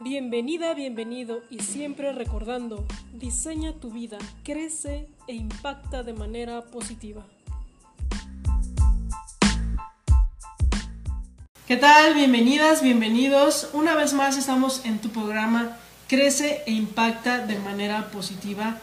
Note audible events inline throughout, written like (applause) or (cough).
Bienvenida, bienvenido y siempre recordando, diseña tu vida, crece e impacta de manera positiva. ¿Qué tal? Bienvenidas, bienvenidos. Una vez más estamos en tu programa Crece e impacta de manera positiva.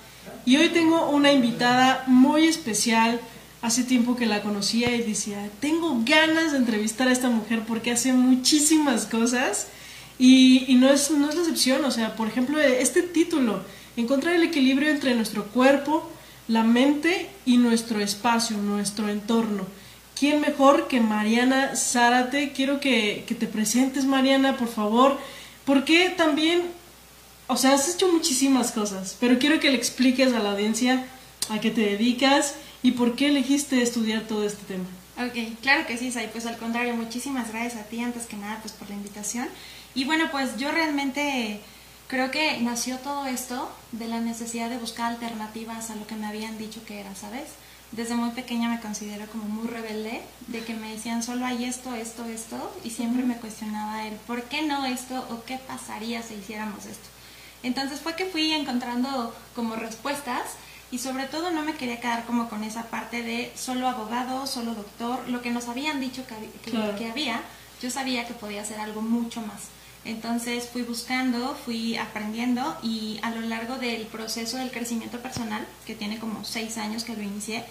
Y hoy tengo una invitada muy especial. Hace tiempo que la conocía y decía, tengo ganas de entrevistar a esta mujer porque hace muchísimas cosas y, no, es, no es la excepción, o sea, por ejemplo, este título, encontrar el equilibrio entre nuestro cuerpo, la mente y nuestro espacio, nuestro entorno. ¿Quién mejor que Mariana Zárate? Quiero que, que te presentes, Mariana, por favor, porque también, o sea, has hecho muchísimas cosas, pero quiero que le expliques a la audiencia a qué te dedicas y por qué elegiste estudiar todo este tema. Ok, claro que sí, Sai. Pues al contrario, muchísimas gracias a ti antes que nada pues por la invitación. Y bueno, pues yo realmente creo que nació todo esto de la necesidad de buscar alternativas a lo que me habían dicho que era, ¿sabes? Desde muy pequeña me considero como muy rebelde, de que me decían solo hay esto, esto, esto, y siempre me cuestionaba el por qué no esto o qué pasaría si hiciéramos esto. Entonces fue que fui encontrando como respuestas y sobre todo no me quería quedar como con esa parte de solo abogado, solo doctor, lo que nos habían dicho que, que había, yo sabía que podía hacer algo mucho más. Entonces fui buscando, fui aprendiendo y a lo largo del proceso del crecimiento personal, que tiene como seis años que lo inicié,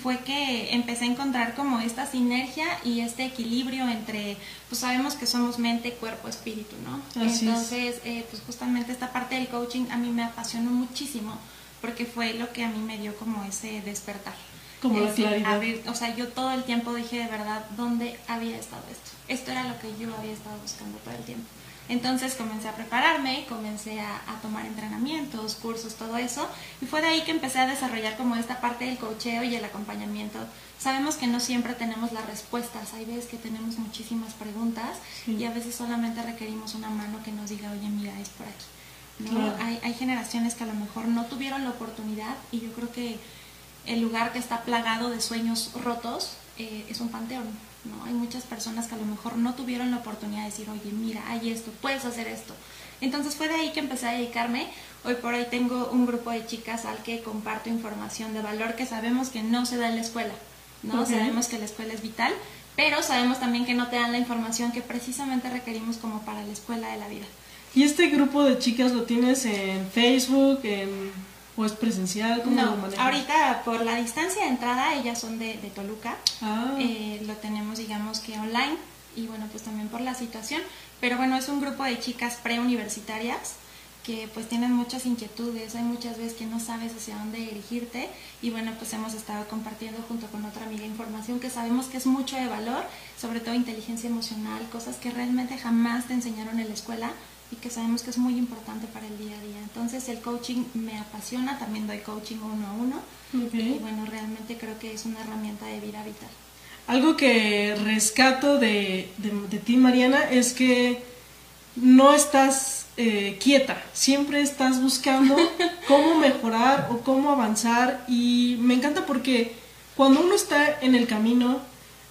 fue que empecé a encontrar como esta sinergia y este equilibrio entre, pues sabemos que somos mente, cuerpo, espíritu, ¿no? Entonces, eh, pues justamente esta parte del coaching a mí me apasionó muchísimo porque fue lo que a mí me dio como ese despertar. Como la claridad. o sea, yo todo el tiempo dije de verdad, ¿dónde había estado esto? Esto era lo que yo había estado buscando todo el tiempo. Entonces comencé a prepararme, comencé a, tomar entrenamientos, cursos, todo eso, y fue de ahí que empecé a desarrollar como esta parte del cocheo y el acompañamiento. Sabemos que no siempre tenemos las respuestas, hay veces que tenemos muchísimas preguntas y a veces solamente requerimos una mano que nos diga, oye, mira, es por aquí. ¿No? Hay, hay generaciones que a lo mejor no tuvieron la oportunidad y yo creo que el lugar que está plagado de sueños rotos eh, es un panteón. ¿No? Hay muchas personas que a lo mejor no tuvieron la oportunidad de decir, oye, mira, hay esto, puedes hacer esto. Entonces fue de ahí que empecé a dedicarme. Hoy por hoy tengo un grupo de chicas al que comparto información de valor que sabemos que no se da en la escuela, ¿no? Sabemos que la escuela es vital, pero sabemos también que no te dan la información que precisamente requerimos como para la escuela de la vida. ¿Y este grupo de chicas lo tienes en Facebook, en ¿O es presencial? ¿Cómo no, ahorita por la distancia de entrada, ellas son de, Toluca. Ah. Eh, lo tenemos, digamos que online. Y bueno, pues también por la situación. Pero bueno, es un grupo de chicas preuniversitarias que pues tienen muchas inquietudes, hay muchas veces que no sabes hacia dónde dirigirte y bueno, pues hemos estado compartiendo junto con otra amiga información que sabemos que es mucho de valor, sobre todo inteligencia emocional, cosas que realmente jamás te enseñaron en la escuela, y que sabemos que es muy importante para el día a día. Entonces el coaching me apasiona, también doy coaching uno a uno y bueno, realmente creo que es una herramienta de vida vital. Algo que rescato de, de, ti, Mariana, es que no estás eh, quieta, siempre estás buscando (laughs) cómo mejorar o cómo avanzar y me encanta porque cuando uno está en el camino,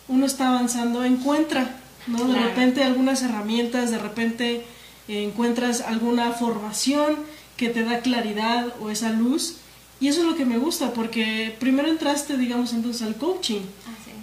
uno está avanzando, encuentra, ¿no? De repente algunas herramientas, de repente encuentras alguna formación que te da claridad o esa luz. Y eso es lo que me gusta, porque primero entraste, digamos, entonces al coaching,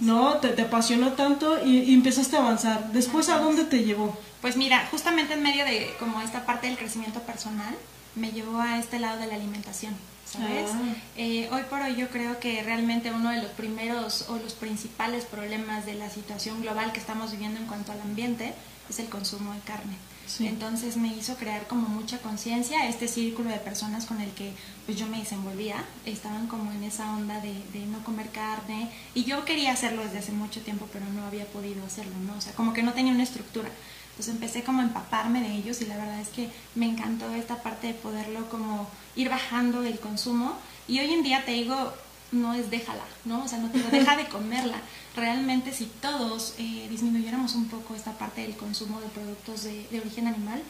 ¿no? Te, apasionó tanto y, empezaste a avanzar. Después, ¿a dónde te llevó? Pues mira, justamente en medio de como esta parte del crecimiento personal, me llevó a este lado de la alimentación, ¿sabes? Ah. Eh, hoy por hoy yo creo que realmente uno de los primeros o los principales problemas de la situación global que estamos viviendo en cuanto al ambiente es el consumo de carne. Entonces me hizo crear como mucha conciencia, este círculo de personas con el que pues yo me desenvolvía, estaban como en esa onda de, de, no comer carne y yo quería hacerlo desde hace mucho tiempo pero no había podido hacerlo, ¿no? O sea, como que no tenía una estructura. Entonces empecé como a empaparme de ellos y la verdad es que me encantó esta parte de poderlo como ir bajando el consumo y hoy en día te digo, no es déjala, ¿no? O sea, no te digo, deja de (laughs) comerla. Realmente si todos eh, disminuyéramos un poco esta parte del consumo de productos de, origen animal,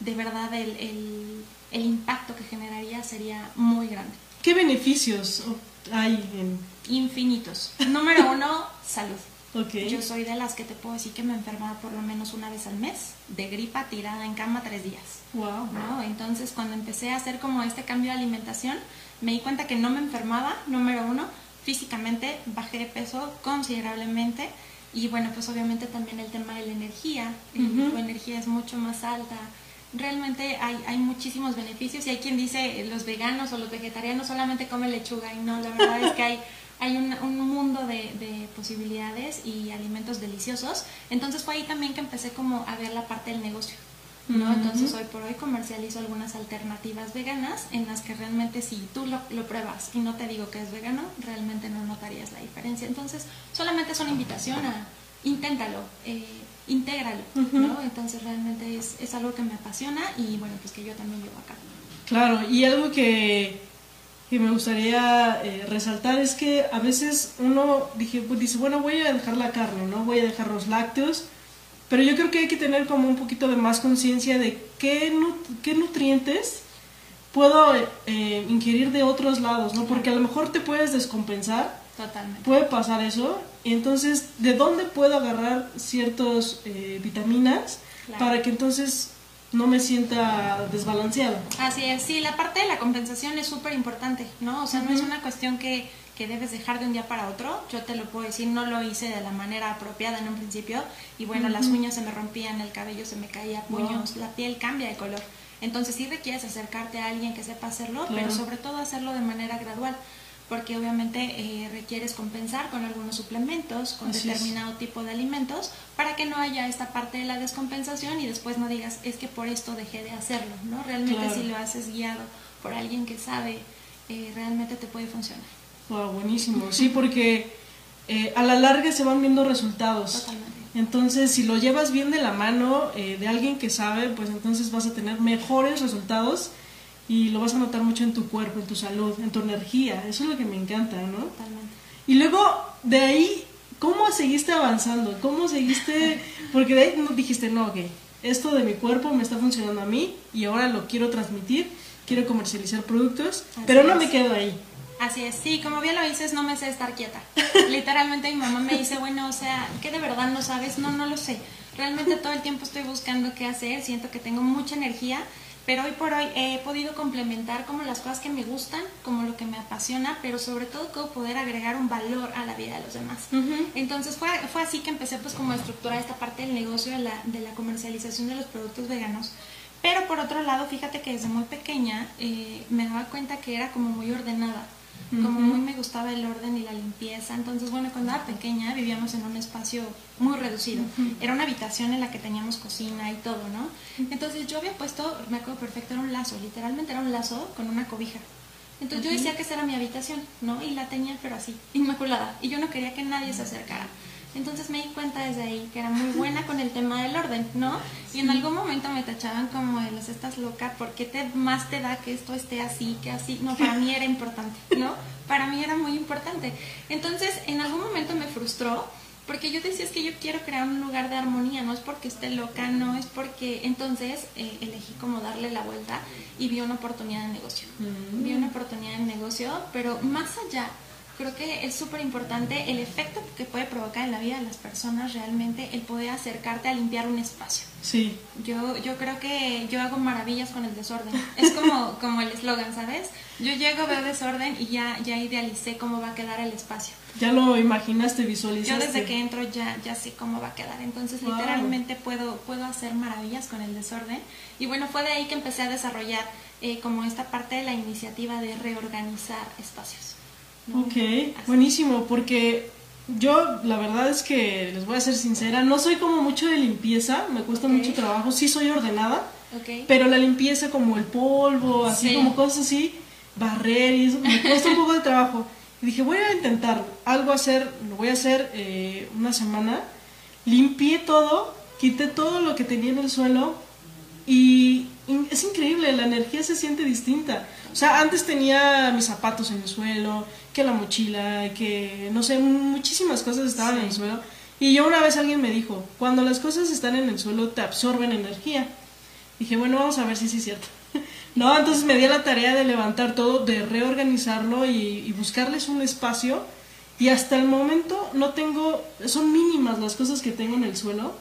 de verdad el, el, impacto que generaría sería muy grande. ¿Qué beneficios hay en...? Infinitos. Número (laughs) uno, salud. Yo soy de las que te puedo decir que me enfermaba por lo menos una vez al mes, de gripa tirada en cama tres días. Wow. ¿no? Entonces, cuando empecé a hacer como este cambio de alimentación, me di cuenta que no me enfermaba, número uno, físicamente bajé de peso considerablemente y bueno, pues obviamente también el tema de la energía, tu energía es mucho más alta. Realmente hay, hay muchísimos beneficios y hay quien dice los veganos o los vegetarianos solamente comen lechuga y no, la verdad es que hay (laughs) hay un, un mundo de, de, posibilidades y alimentos deliciosos. Entonces fue ahí también que empecé como a ver la parte del negocio. ¿No? Entonces hoy por hoy comercializo algunas alternativas veganas en las que realmente si tú lo, lo, pruebas y no te digo que es vegano, realmente no notarías la diferencia. Entonces solamente es una invitación a inténtalo, eh, intégralo, ¿no? Entonces realmente es, es algo que me apasiona y bueno, pues que yo también llevo a cabo. Claro, y algo que que me gustaría eh, resaltar es que a veces uno dije, pues dice, bueno, voy a dejar la carne, ¿no? Voy a dejar los lácteos, pero yo creo que hay que tener como un poquito de más conciencia de qué, qué nutrientes puedo eh, ingerir de otros lados, ¿no? Porque a lo mejor te puedes descompensar. Totalmente. Puede pasar eso. Y entonces, ¿de dónde puedo agarrar ciertas eh, vitaminas para que entonces no me sienta desbalanceado. Así es, sí, la parte de la compensación es súper importante, ¿no? O sea, no es una cuestión que, que, debes dejar de un día para otro, yo te lo puedo decir, no lo hice de la manera apropiada en un principio y bueno, las uñas se me rompían, el cabello se me caía, puños, la piel cambia de color. Entonces sí requieres acercarte a alguien que sepa hacerlo, pero sobre todo hacerlo de manera gradual porque obviamente eh, requieres compensar con algunos suplementos, con determinado tipo de alimentos, para que no haya esta parte de la descompensación y después no digas, es que por esto dejé de hacerlo, ¿no? Realmente si lo haces guiado por alguien que sabe, eh, realmente te puede funcionar. Wow, buenísimo. Sí, porque eh, a la larga se van viendo resultados. Totalmente. Entonces, si lo llevas bien de la mano de alguien que sabe, pues entonces vas a tener mejores resultados y lo vas a notar mucho en tu cuerpo, en tu salud, en tu energía. Eso es lo que me encanta, ¿no? Totalmente. Y luego, de ahí, ¿cómo seguiste avanzando? ¿Cómo seguiste? Porque de ahí dijiste, no, ok, esto de mi cuerpo me está funcionando a mí y ahora lo quiero transmitir, quiero comercializar productos, pero no me quedo ahí. Así es, sí, como bien lo dices, no me sé estar quieta. (laughs) Literalmente mi mamá me dice, bueno, o sea, ¿qué de verdad no sabes? No, no lo sé. Realmente todo el tiempo estoy buscando qué hacer, siento que tengo mucha energía pero hoy por hoy he podido complementar como las cosas que me gustan, como lo que me apasiona, pero sobre todo cómo poder agregar un valor a la vida de los demás. Entonces fue, fue así que empecé pues como a estructurar esta parte del negocio de la, de la comercialización de los productos veganos. Pero por otro lado, fíjate que desde muy pequeña eh, me daba cuenta que era como muy ordenada como muy me gustaba el orden y la limpieza. Entonces, bueno, cuando era pequeña vivíamos en un espacio muy reducido. Era una habitación en la que teníamos cocina y todo, ¿no? Entonces yo había puesto, me acuerdo perfecto, era un lazo, literalmente era un lazo con una cobija. Entonces yo decía que esa era mi habitación, ¿no? Y la tenía pero así, inmaculada. Y yo no quería que nadie se acercara. Entonces me di cuenta desde ahí que era muy buena con el tema del orden, ¿no? Y en algún momento me tachaban como de los estás loca, ¿por qué te, más te da que esto esté así, que así? No, para mí era importante, ¿no? Para mí era muy importante. Entonces en algún momento me frustró porque yo decía es que yo quiero crear un lugar de armonía, no es porque esté loca, no es porque entonces eh, elegí como darle la vuelta y vi una oportunidad de negocio. Mm. Vi una oportunidad de negocio, pero más allá creo que es súper importante el efecto que puede provocar en la vida de las personas realmente el poder acercarte a limpiar un espacio. Sí. Yo, yo creo que yo hago maravillas con el desorden. Es como, (laughs) como el eslogan, ¿sabes? Yo llego, veo desorden y ya, ya idealicé cómo va a quedar el espacio. Ya lo imaginaste, visualizaste. Yo desde que entro ya, ya sé cómo va a quedar. Entonces, literalmente puedo, puedo hacer maravillas con el desorden. Y bueno, fue de ahí que empecé a desarrollar eh, como esta parte de la iniciativa de reorganizar espacios. Ok, buenísimo, porque yo la verdad es que les voy a ser sincera, no soy como mucho de limpieza, me cuesta mucho trabajo, sí soy ordenada, pero la limpieza como el polvo, así como cosas así, barrer y eso, me cuesta un poco de trabajo. Y dije, voy a intentar algo hacer, lo voy a hacer eh, una semana, limpié todo, quité todo lo que tenía en el suelo y es increíble, la energía se siente distinta. O sea, antes tenía mis zapatos en el suelo, que la mochila, que no sé, muchísimas cosas estaban en el suelo. Y yo una vez alguien me dijo, cuando las cosas están en el suelo te absorben energía. Dije, bueno, vamos a ver si sí es cierto. (laughs) no, entonces me di la tarea de levantar todo, de reorganizarlo y, buscarles un espacio Y hasta el momento no tengo, son mínimas las cosas que tengo en el suelo.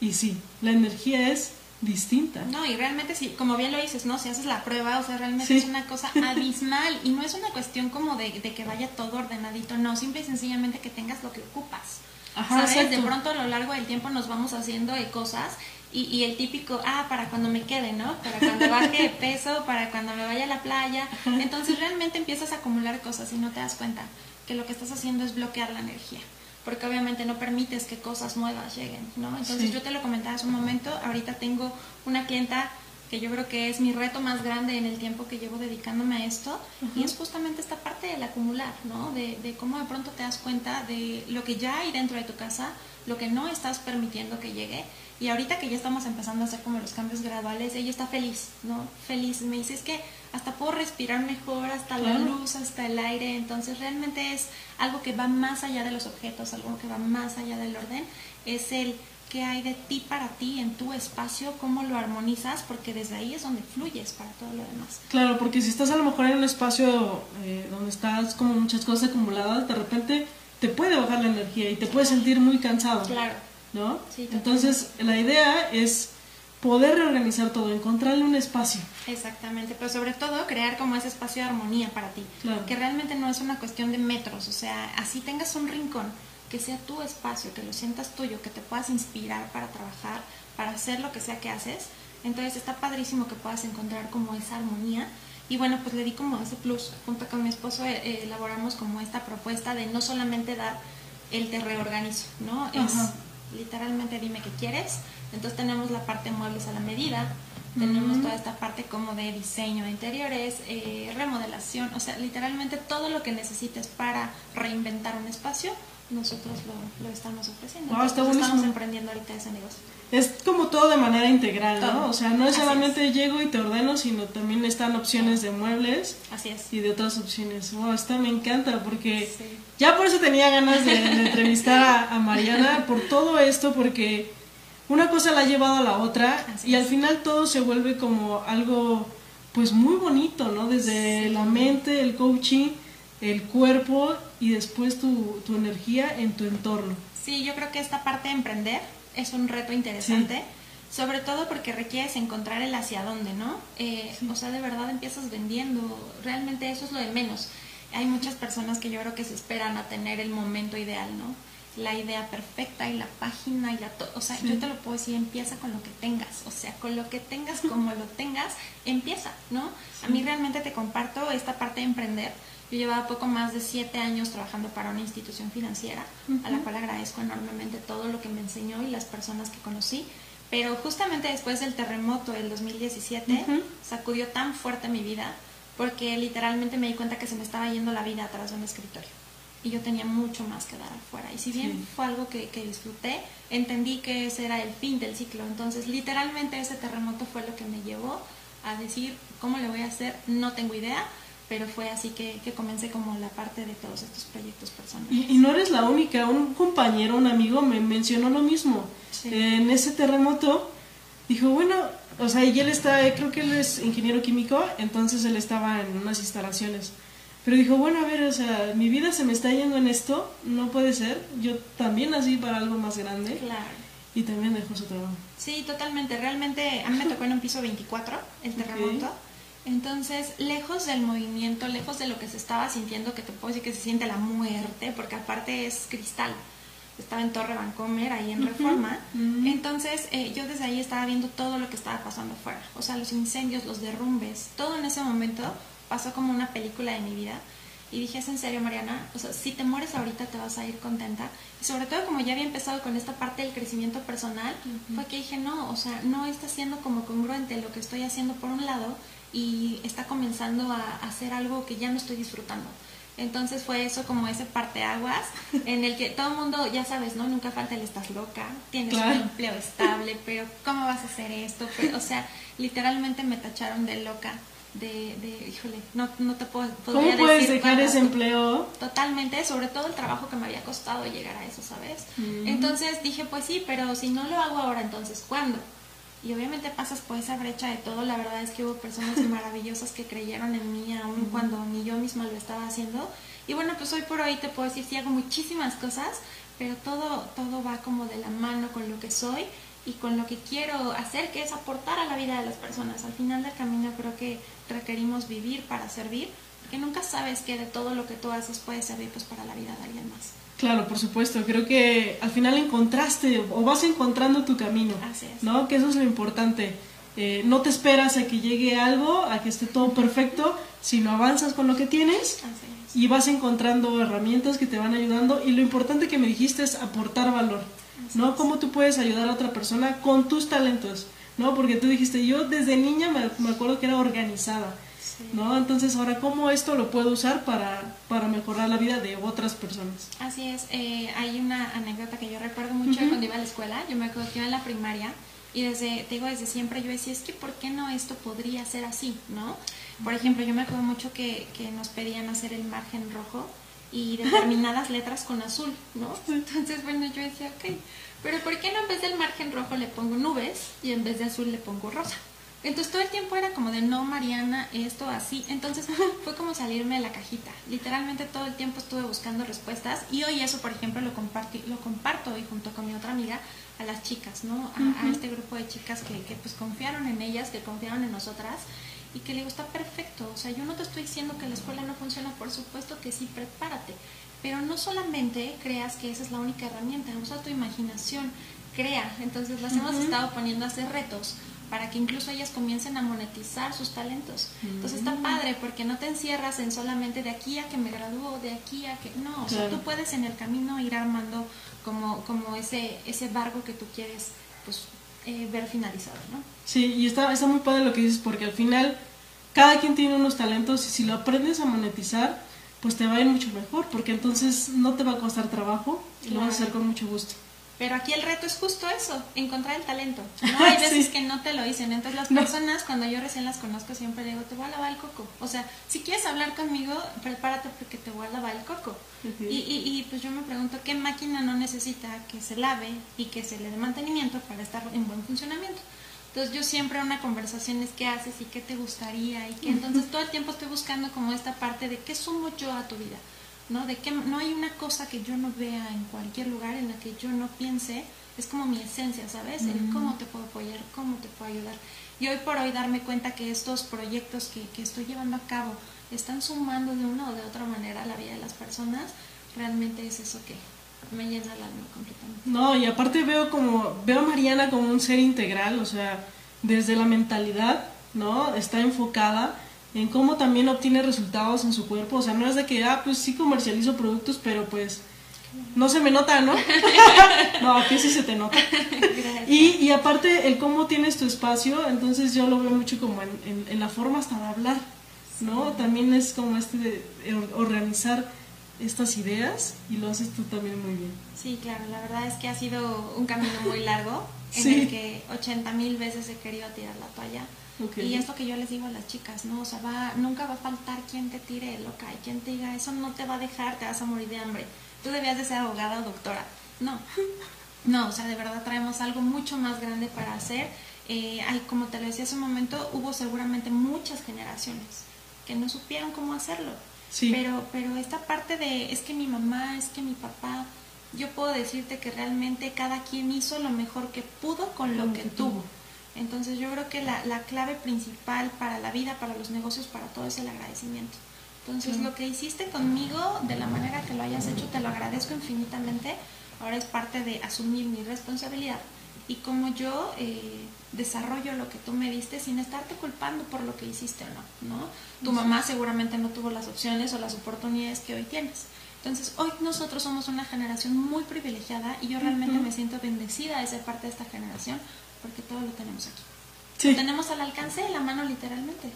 Y sí, la energía es distinta. No, y realmente sí, como bien lo dices, ¿no? Si haces la prueba, o sea, realmente es una cosa (laughs) abismal y no es una cuestión como de, que vaya todo ordenadito, no, simple y sencillamente que tengas lo que ocupas. Ajá, ¿Sabes? De pronto a lo largo del tiempo nos vamos haciendo de cosas y, y, el típico, ah, para cuando me quede, ¿no? Para cuando baje de peso, para cuando me vaya a la playa. Entonces realmente empiezas a acumular cosas y no te das cuenta que lo que estás haciendo es bloquear la energía porque obviamente no permites que cosas nuevas lleguen, ¿no? Entonces yo te lo comentaba hace un momento, ahorita tengo una clienta que yo creo que es mi reto más grande en el tiempo que llevo dedicándome a esto, y es justamente esta parte del acumular, ¿no? De, de, cómo de pronto te das cuenta de lo que ya hay dentro de tu casa, lo que no estás permitiendo que llegue, y ahorita que ya estamos empezando a hacer como los cambios graduales, ella está feliz, ¿no? Feliz. Me dice, es que hasta puedo respirar mejor, hasta la luz, hasta el aire. Entonces realmente es algo que va más allá de los objetos, algo que va más allá del orden. Es el que hay de ti para ti en tu espacio, cómo lo armonizas, porque desde ahí es donde fluyes para todo lo demás. Claro, porque si estás a lo mejor en un espacio eh, donde estás como muchas cosas acumuladas, de repente te puede bajar la energía y te puedes sentir muy cansado. Claro. ¿No? Entonces, la idea es poder reorganizar todo, encontrarle un espacio. Exactamente, pero sobre todo crear como ese espacio de armonía para ti, que realmente no es una cuestión de metros, o sea, así tengas un rincón, que sea tu espacio, que lo sientas tuyo, que te puedas inspirar para trabajar, para hacer lo que sea que haces, entonces está padrísimo que puedas encontrar como esa armonía. Y bueno, pues le di como ese plus. Junto con mi esposo eh, elaboramos como esta propuesta de no solamente dar el te reorganizo, ¿no? Es literalmente dime qué quieres. Entonces tenemos la parte muebles a la medida, tenemos toda esta parte como de diseño de interiores, eh, remodelación, o sea, literalmente todo lo que necesites para reinventar un espacio, nosotros lo, estamos ofreciendo. estamos emprendiendo ahorita ese negocio. Es como todo de manera integral, ¿no? O sea, no es solamente llego y te ordeno, sino también están opciones de muebles. Así es. Y de otras opciones. Wow, esta me encanta porque ya por eso tenía ganas de, entrevistar a, Mariana por todo esto, porque una cosa la ha llevado a la otra y al final todo se vuelve como algo pues muy bonito, ¿no? Desde la mente, el coaching, el cuerpo y después tu, tu energía en tu entorno. Sí, yo creo que esta parte de emprender es un reto interesante. Sobre todo porque requieres encontrar el hacia dónde, ¿no? Eh, o sea, de verdad empiezas vendiendo. Realmente eso es lo de menos. Hay muchas personas que yo creo que se esperan a tener el momento ideal, ¿no? La idea perfecta y la página y la... o sea, yo te lo puedo decir, empieza con lo que tengas. O sea, con lo que tengas, como lo tengas, empieza, ¿no? A mí realmente te comparto esta parte de emprender yo llevaba poco más de siete años trabajando para una institución financiera, a la cual agradezco enormemente todo lo que me enseñó y las personas que conocí. Pero justamente después del terremoto del 2017 sacudió tan fuerte mi vida porque literalmente me di cuenta que se me estaba yendo la vida atrás de un escritorio. Y yo tenía mucho más que dar afuera. Y si bien fue algo que, que disfruté, entendí que ese era el fin del ciclo. Entonces, literalmente ese terremoto fue lo que me llevó a decir, ¿cómo le voy a hacer? No tengo idea pero fue así que, que, comencé como la parte de todos estos proyectos personales. Y, no eres la única, un compañero, un amigo me mencionó lo mismo. En ese terremoto dijo, bueno, o sea, y él está, creo que él es ingeniero químico, entonces él estaba en unas instalaciones. Pero dijo, bueno, a ver, o sea, mi vida se me está yendo en esto, no puede ser, yo también nací para algo más grande. Claro. Y también dejó su trabajo. Sí, totalmente. Realmente a mí me tocó en un piso 24 el terremoto. Entonces, lejos del movimiento, lejos de lo que se estaba sintiendo, que te puedo decir que se siente la muerte, porque aparte es cristal. Estaba en Torre Vancomer, ahí en Reforma. Entonces, eh, yo desde ahí estaba viendo todo lo que estaba pasando afuera. O sea, los incendios, los derrumbes, todo en ese momento pasó como una película de mi vida. Y dije, es en serio, Mariana, o sea, si te mueres ahorita te vas a ir contenta. Y sobre todo como ya había empezado con esta parte del crecimiento personal, fue que dije, no, o sea, no está siendo como congruente lo que estoy haciendo por un lado y está comenzando a, hacer algo que ya no estoy disfrutando. Entonces fue eso como ese parteaguas (laughs) en el que todo el mundo, ya sabes, ¿no? Nunca falta el estás loca, tienes un empleo estable, pero ¿cómo vas a hacer esto? o sea, literalmente me tacharon de loca, de, de híjole, no, no te puedo ¿Cómo puedes dejar ese empleo? Totalmente, sobre todo el trabajo que me había costado llegar a eso, ¿sabes? Mm. Entonces dije, pues sí, pero si no lo hago ahora, entonces, ¿cuándo? Y obviamente pasas por esa brecha de todo. La verdad es que hubo personas (laughs) maravillosas que creyeron en mí, aun cuando ni yo misma lo estaba haciendo. Y bueno, pues hoy por hoy te puedo decir, sí hago muchísimas cosas, pero todo, todo va como de la mano con lo que soy y con lo que quiero hacer, que es aportar a la vida de las personas. Al final del camino creo que requerimos vivir para servir, porque nunca sabes que de todo lo que tú haces puede servir pues para la vida de alguien más. Claro, por supuesto. Creo que al final encontraste o vas encontrando tu camino. Así es. ¿No? Que eso es lo importante. Eh, no te esperas a que llegue algo, a que esté todo perfecto, sino avanzas con lo que tienes y vas encontrando herramientas que te van ayudando. Y lo importante que me dijiste es aportar valor. Así ¿No? es. Cómo tú puedes ayudar a otra persona con tus talentos. ¿No? Porque tú dijiste, yo desde niña me, me acuerdo que era organizada. ¿No? Entonces, ahora, ¿cómo esto lo puedo usar para, para mejorar la vida de otras personas? Así es, eh, hay una anécdota que yo recuerdo mucho cuando iba a la escuela, yo me acuerdo que iba en la primaria y desde, te digo, desde siempre yo decía, es que ¿por qué no esto podría ser así? ¿no? Por ejemplo, yo me acuerdo mucho que, que nos pedían hacer el margen rojo y (laughs) determinadas letras con azul, ¿no? Entonces, bueno, yo decía, ok, pero ¿por qué no en vez del margen rojo le pongo nubes y en vez de azul le pongo rosa? Entonces todo el tiempo era como de no, Mariana, esto así. Entonces (laughs) fue como salirme de la cajita. Literalmente todo el tiempo estuve buscando respuestas y hoy eso, por ejemplo, lo, compartí, lo comparto hoy junto con mi otra amiga a las chicas, ¿no? A, a este grupo de chicas que, que pues confiaron en ellas, que confiaron en nosotras y que le digo, está perfecto. O sea, yo no te estoy diciendo que la escuela no funciona, por supuesto que sí, prepárate. Pero no solamente creas que esa es la única herramienta, usa tu imaginación, crea. Entonces las hemos estado poniendo a hacer retos para que incluso ellas comiencen a monetizar sus talentos. Entonces está Mm. padre porque no te encierras en solamente de aquí a que me gradúo, de aquí a que no, o sea, tú puedes en el camino ir armando como como ese ese barco que tú quieres pues eh, ver finalizado, ¿no? Sí, y está, está muy padre lo que dices, porque al final cada quien tiene unos talentos y si lo aprendes a monetizar, pues te va a ir mucho mejor, porque entonces no te va a costar trabajo y lo vas a hacer con mucho gusto. Pero aquí el reto es justo eso, encontrar el talento. (laughs) No hay veces Sí. que no te lo dicen. Entonces las No. personas, cuando yo recién las conozco, siempre digo, te voy a lavar el coco. O sea, si quieres hablar conmigo, prepárate porque te voy a lavar el coco. Y, y, y, pues yo me pregunto, ¿qué máquina no necesita que se lave y que se le dé mantenimiento para estar en buen funcionamiento? Entonces yo siempre una conversación es qué haces y qué te gustaría y que entonces todo el tiempo estoy buscando como esta parte de qué sumo yo a tu vida. ¿No? De que no hay una cosa que yo no vea en cualquier lugar en la que yo no piense, es como mi esencia, ¿sabes? El Mm. cómo te puedo apoyar, cómo te puedo ayudar. Y hoy por hoy darme cuenta que estos proyectos que, que estoy llevando a cabo están sumando de una o de otra manera a la vida de las personas, realmente es eso que me llena el alma completamente. No, y aparte veo como, veo a Mariana como un ser integral, o sea, desde la mentalidad, ¿no? Está enfocada en cómo también obtiene resultados en su cuerpo, o sea, no es de que, ah, pues sí comercializo productos, pero pues no se me nota, ¿no? (laughs) no, aquí sí se te nota. Y, y aparte, el cómo tienes tu espacio, entonces yo lo veo mucho como en, en- en la forma hasta de hablar, ¿no? También es como este de or- organizar estas ideas y lo haces tú también muy bien. Sí, claro, la verdad es que ha sido un camino muy largo en (laughs) Sí. el que 80 mil veces he querido tirar la toalla. Y es lo que yo les digo a las chicas, ¿no? O sea, va, nunca va a faltar quien te tire loca y quien te diga, eso no te va a dejar, te vas a morir de hambre. Tú debías de ser abogada o doctora. No, (laughs) no, o sea, de verdad traemos algo mucho más grande para hacer. Eh, hay, como te lo decía hace un momento, hubo seguramente muchas generaciones que no supieron cómo hacerlo. Sí. Pero, pero esta parte de, es que mi mamá, es que mi papá, yo puedo decirte que realmente cada quien hizo lo mejor que pudo con lo que que tuvo. tuvo. Entonces yo creo que la, la clave principal para la vida, para los negocios, para todo es el agradecimiento. Entonces Claro. lo que hiciste conmigo, de la manera que lo hayas hecho, te lo agradezco infinitamente. Ahora es parte de asumir mi responsabilidad y cómo yo eh, desarrollo lo que tú me diste sin estarte culpando por lo que hiciste o no, ¿no? Tu mamá seguramente no tuvo las opciones o las oportunidades que hoy tienes. Entonces, hoy nosotros somos una generación muy privilegiada y yo realmente Ujú. me siento bendecida de ser parte de esta generación porque todo lo tenemos aquí. Sí. Lo tenemos al alcance de la mano literalmente.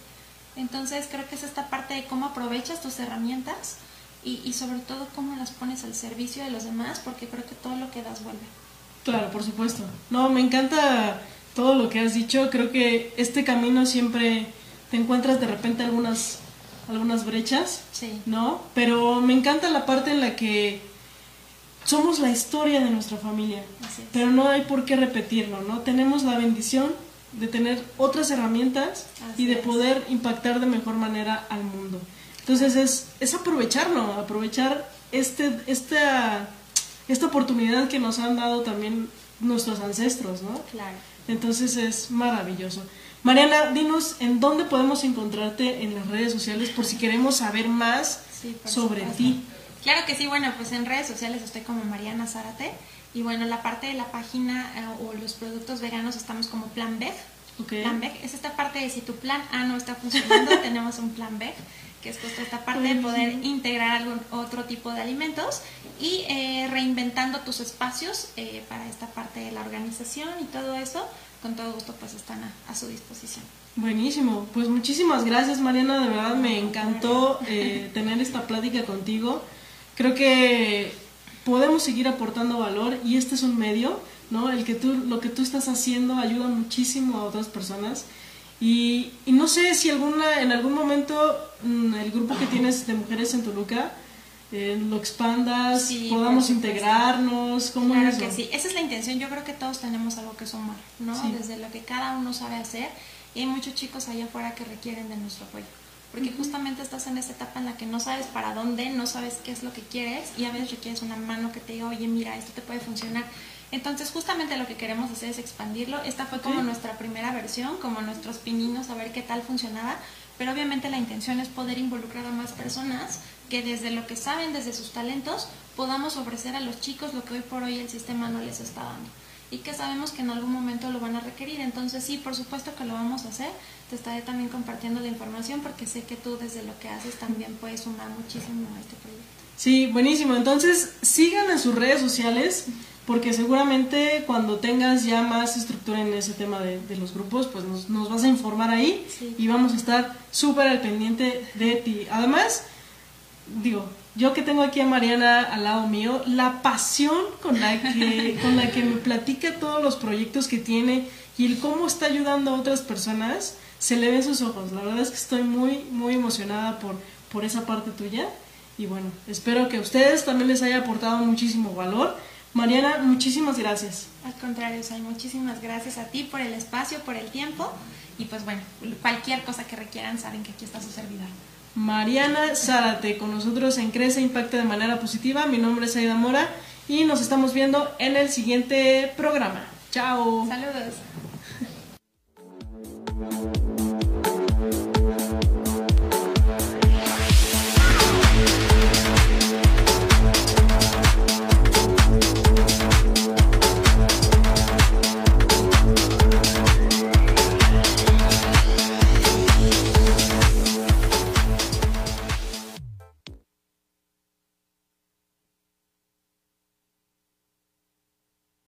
Entonces creo que es esta parte de cómo aprovechas tus herramientas y, y sobre todo cómo las pones al servicio de los demás porque creo que todo lo que das vuelve. Claro, por supuesto. No, me encanta todo lo que has dicho. Creo que este camino siempre te encuentras de repente algunas, algunas brechas, Sí. ¿no? Pero me encanta la parte en la que somos la historia de nuestra familia. Pero no hay por qué repetirlo, ¿no? Tenemos la bendición de tener otras herramientas Así y de es. poder impactar de mejor manera al mundo. Entonces es, es aprovecharlo, aprovechar este, esta, esta oportunidad que nos han dado también nuestros ancestros, ¿no? Claro. Entonces es maravilloso. Mariana, dinos en dónde podemos encontrarte en las redes sociales por si queremos saber más Sí, sobre ti. Claro que sí, bueno, pues en redes sociales estoy como Mariana Zárate y bueno, la parte de la página eh, o los productos veganos estamos como Plan B. Ok. Plan B es esta parte de si tu plan A no está funcionando, (laughs) tenemos un plan B, que es justo esta parte de poder integrar algún otro tipo de alimentos y eh, reinventando tus espacios eh, para esta parte de la organización y todo eso, con todo gusto pues están a, a su disposición. Buenísimo, pues muchísimas gracias Mariana, de verdad me encantó eh, tener esta plática contigo. Creo que podemos seguir aportando valor y este es un medio, ¿no? El que tú, lo que tú estás haciendo ayuda muchísimo a otras personas. Y, y no sé si alguna, en algún momento mm, el grupo que tienes de mujeres en Toluca eh, lo expandas, Sí, podamos integrarnos, ¿cómo Claro es eso? que sí, esa es la intención. Yo creo que todos tenemos algo que sumar, ¿no? Sí. Desde lo que cada uno sabe hacer. Y hay muchos chicos allá afuera que requieren de nuestro apoyo. Porque justamente estás en esa etapa en la que no sabes para dónde, no sabes qué es lo que quieres y a veces requieres una mano que te diga, oye, mira, esto te puede funcionar. Entonces, justamente lo que queremos hacer es expandirlo. Esta fue como nuestra primera versión, como nuestros pininos, a ver qué tal funcionaba. Pero obviamente la intención es poder involucrar a más personas que desde lo que saben, desde sus talentos, podamos ofrecer a los chicos lo que hoy por hoy el sistema no les está dando. Y que sabemos que en algún momento lo van a requerir. Entonces sí, por supuesto que lo vamos a hacer. Te estaré también compartiendo la información porque sé que tú desde lo que haces también puedes sumar muchísimo a este proyecto. Sí, buenísimo. Entonces, sigan en sus redes sociales porque seguramente cuando tengas ya más estructura en ese tema de, de los grupos, pues nos, nos vas a informar ahí Sí. y vamos a estar súper al pendiente de ti. Además, digo, yo que tengo aquí a Mariana al lado mío, la pasión con la que, (laughs) con la que me platica todos los proyectos que tiene y el cómo está ayudando a otras personas, se le ve en sus ojos. La verdad es que estoy muy, muy emocionada por, por esa parte tuya. Y bueno, espero que a ustedes también les haya aportado muchísimo valor. Mariana, muchísimas gracias. Al contrario, Sai, muchísimas gracias a ti por el espacio, por el tiempo. Y pues bueno, cualquier cosa que requieran, saben que aquí está su servidor. Mariana Zárate con nosotros en Crece Impacta de manera positiva. Mi nombre es Aida Mora y nos estamos viendo en el siguiente programa. Chao. Saludos.